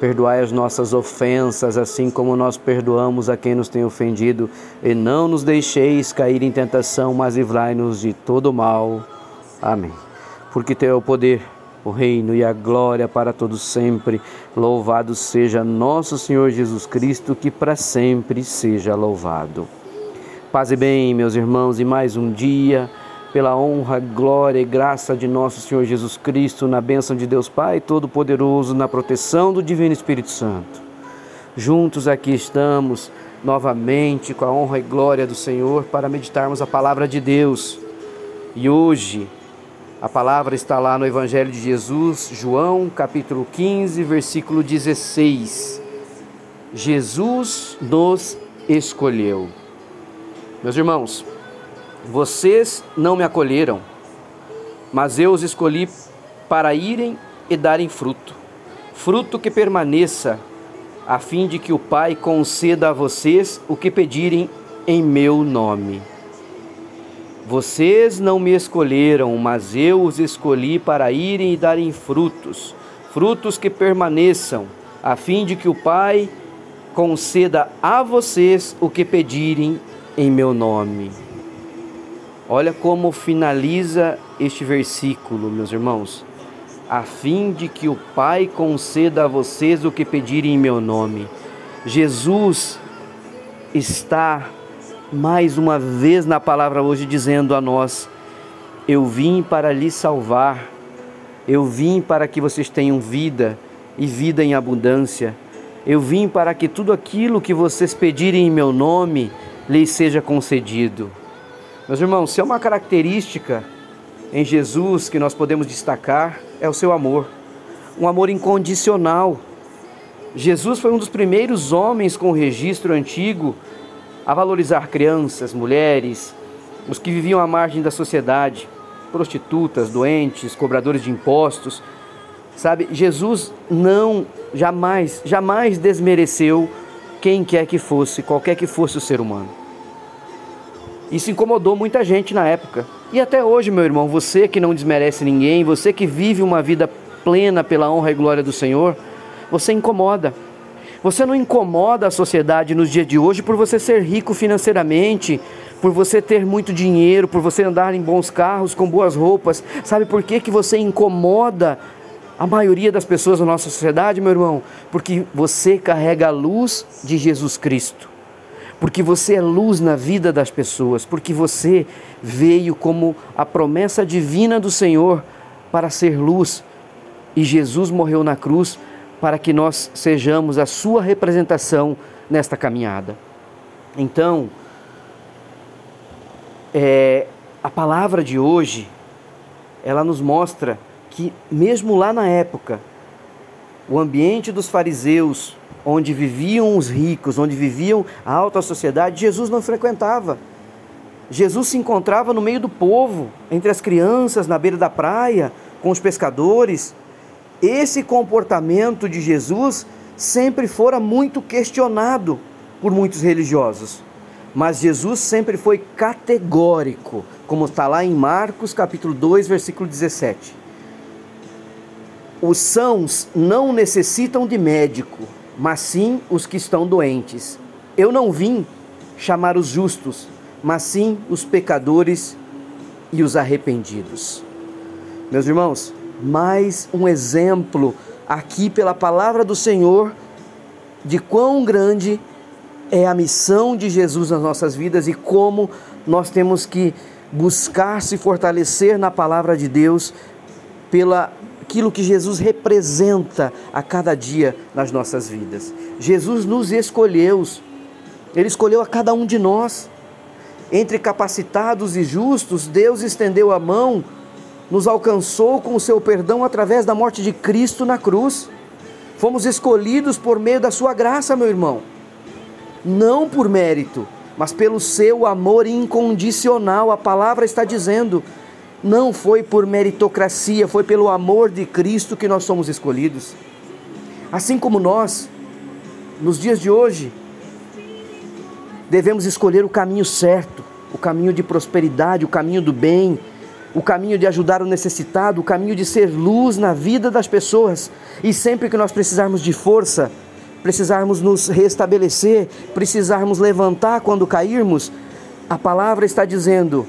Perdoai as nossas ofensas, assim como nós perdoamos a quem nos tem ofendido, e não nos deixeis cair em tentação, mas livrai-nos de todo mal. Amém. Porque teu é o poder, o reino e a glória para todos sempre. Louvado seja nosso Senhor Jesus Cristo, que para sempre seja louvado. Paz e bem, meus irmãos, e mais um dia pela honra, glória e graça de nosso Senhor Jesus Cristo, na bênção de Deus Pai Todo-Poderoso, na proteção do Divino Espírito Santo. Juntos aqui estamos novamente com a honra e glória do Senhor para meditarmos a palavra de Deus. E hoje a palavra está lá no Evangelho de Jesus, João, capítulo 15, versículo 16. Jesus nos escolheu. Meus irmãos, vocês não me acolheram, mas eu os escolhi para irem e darem fruto, fruto que permaneça, a fim de que o Pai conceda a vocês o que pedirem em meu nome. Vocês não me escolheram, mas eu os escolhi para irem e darem frutos, frutos que permaneçam, a fim de que o Pai conceda a vocês o que pedirem em meu nome. Olha como finaliza este versículo, meus irmãos. A fim de que o Pai conceda a vocês o que pedirem em meu nome. Jesus está mais uma vez na palavra hoje dizendo a nós: Eu vim para lhes salvar, eu vim para que vocês tenham vida e vida em abundância. Eu vim para que tudo aquilo que vocês pedirem em meu nome lhes seja concedido. Meus irmãos, se é uma característica em Jesus que nós podemos destacar, é o seu amor. Um amor incondicional. Jesus foi um dos primeiros homens com registro antigo a valorizar crianças, mulheres, os que viviam à margem da sociedade, prostitutas, doentes, cobradores de impostos. Sabe, Jesus não jamais, jamais desmereceu quem quer que fosse, qualquer que fosse o ser humano. Isso incomodou muita gente na época. E até hoje, meu irmão, você que não desmerece ninguém, você que vive uma vida plena pela honra e glória do Senhor, você incomoda. Você não incomoda a sociedade nos dias de hoje por você ser rico financeiramente, por você ter muito dinheiro, por você andar em bons carros, com boas roupas. Sabe por que, que você incomoda a maioria das pessoas da nossa sociedade, meu irmão? Porque você carrega a luz de Jesus Cristo porque você é luz na vida das pessoas, porque você veio como a promessa divina do Senhor para ser luz e Jesus morreu na cruz para que nós sejamos a sua representação nesta caminhada. Então, é, a palavra de hoje, ela nos mostra que, mesmo lá na época, o ambiente dos fariseus, onde viviam os ricos, onde viviam a alta sociedade, Jesus não frequentava. Jesus se encontrava no meio do povo, entre as crianças, na beira da praia, com os pescadores. Esse comportamento de Jesus sempre fora muito questionado por muitos religiosos. Mas Jesus sempre foi categórico, como está lá em Marcos capítulo 2, versículo 17. Os sãos não necessitam de médico, mas sim os que estão doentes. Eu não vim chamar os justos, mas sim os pecadores e os arrependidos. Meus irmãos, mais um exemplo aqui pela palavra do Senhor de quão grande é a missão de Jesus nas nossas vidas e como nós temos que buscar se fortalecer na palavra de Deus pela aquilo que Jesus representa a cada dia nas nossas vidas. Jesus nos escolheu, Ele escolheu a cada um de nós. Entre capacitados e justos, Deus estendeu a mão, nos alcançou com o seu perdão através da morte de Cristo na cruz. Fomos escolhidos por meio da sua graça, meu irmão. não por mérito, mas pelo seu amor incondicional. A palavra está dizendo: não foi por meritocracia, foi pelo amor de Cristo que nós somos escolhidos. Assim como nós, nos dias de hoje, devemos escolher o caminho certo, o caminho de prosperidade, o caminho do bem, o caminho de ajudar o necessitado, o caminho de ser luz na vida das pessoas. E sempre que nós precisarmos de força, precisarmos nos restabelecer, precisarmos levantar quando cairmos, a palavra está dizendo: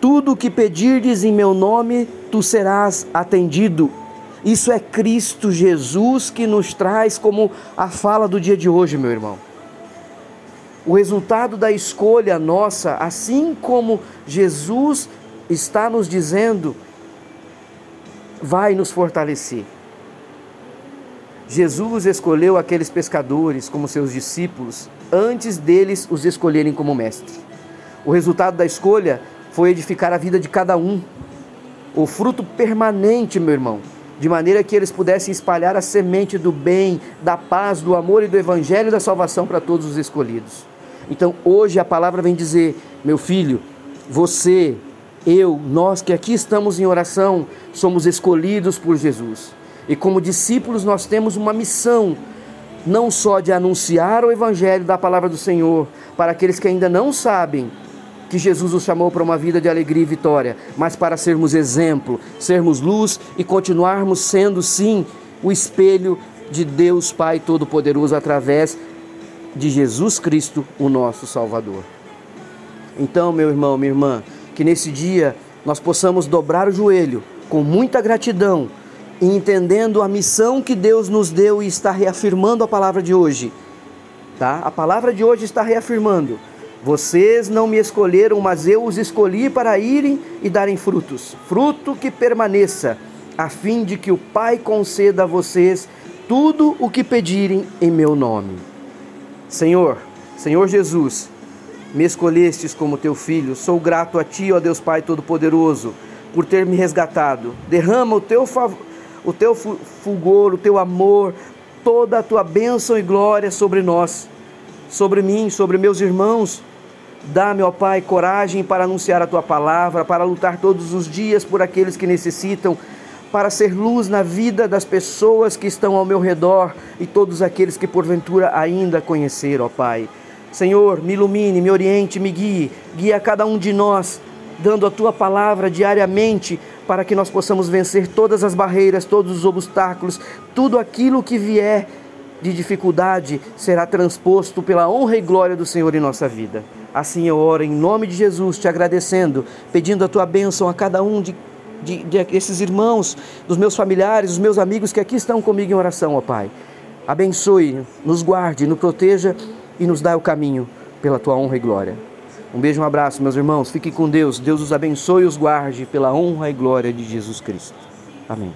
tudo o que pedirdes em meu nome, tu serás atendido. Isso é Cristo Jesus que nos traz como a fala do dia de hoje, meu irmão. O resultado da escolha nossa, assim como Jesus está nos dizendo, vai nos fortalecer. Jesus escolheu aqueles pescadores como seus discípulos antes deles os escolherem como mestre. O resultado da escolha foi edificar a vida de cada um, o fruto permanente, meu irmão, de maneira que eles pudessem espalhar a semente do bem, da paz, do amor e do evangelho da salvação para todos os escolhidos. Então, hoje a palavra vem dizer: meu filho, você, eu, nós que aqui estamos em oração, somos escolhidos por Jesus. E como discípulos, nós temos uma missão, não só de anunciar o evangelho da palavra do Senhor para aqueles que ainda não sabem que Jesus os chamou para uma vida de alegria e vitória, mas para sermos exemplo, sermos luz e continuarmos sendo, sim, o espelho de Deus Pai Todo-Poderoso através de Jesus Cristo, o nosso Salvador. Então, meu irmão, minha irmã, que nesse dia nós possamos dobrar o joelho com muita gratidão e entendendo a missão que Deus nos deu e está reafirmando a palavra de hoje. Tá? A palavra de hoje está reafirmando vocês não me escolheram, mas eu os escolhi para irem e darem frutos, fruto que permaneça, a fim de que o Pai conceda a vocês tudo o que pedirem em meu nome. Senhor, Senhor Jesus, me escolhestes como teu filho, sou grato a ti, ó Deus Pai Todo-Poderoso, por ter me resgatado. Derrama o teu, o teu fulgor, o teu amor, toda a tua bênção e glória sobre nós, sobre mim, sobre meus irmãos, Dá-me, ó Pai, coragem para anunciar a tua palavra, para lutar todos os dias por aqueles que necessitam, para ser luz na vida das pessoas que estão ao meu redor e todos aqueles que porventura ainda conhecer, ó Pai. Senhor, me ilumine, me oriente, me guie, guia cada um de nós, dando a tua palavra diariamente para que nós possamos vencer todas as barreiras, todos os obstáculos, tudo aquilo que vier de dificuldade será transposto pela honra e glória do Senhor em nossa vida. Assim eu oro em nome de Jesus, te agradecendo, pedindo a tua bênção a cada um de, de, de esses irmãos, dos meus familiares, dos meus amigos que aqui estão comigo em oração, ó Pai. Abençoe, nos guarde, nos proteja e nos dá o caminho pela tua honra e glória. Um beijo, um abraço, meus irmãos. Fiquem com Deus. Deus os abençoe e os guarde pela honra e glória de Jesus Cristo. Amém.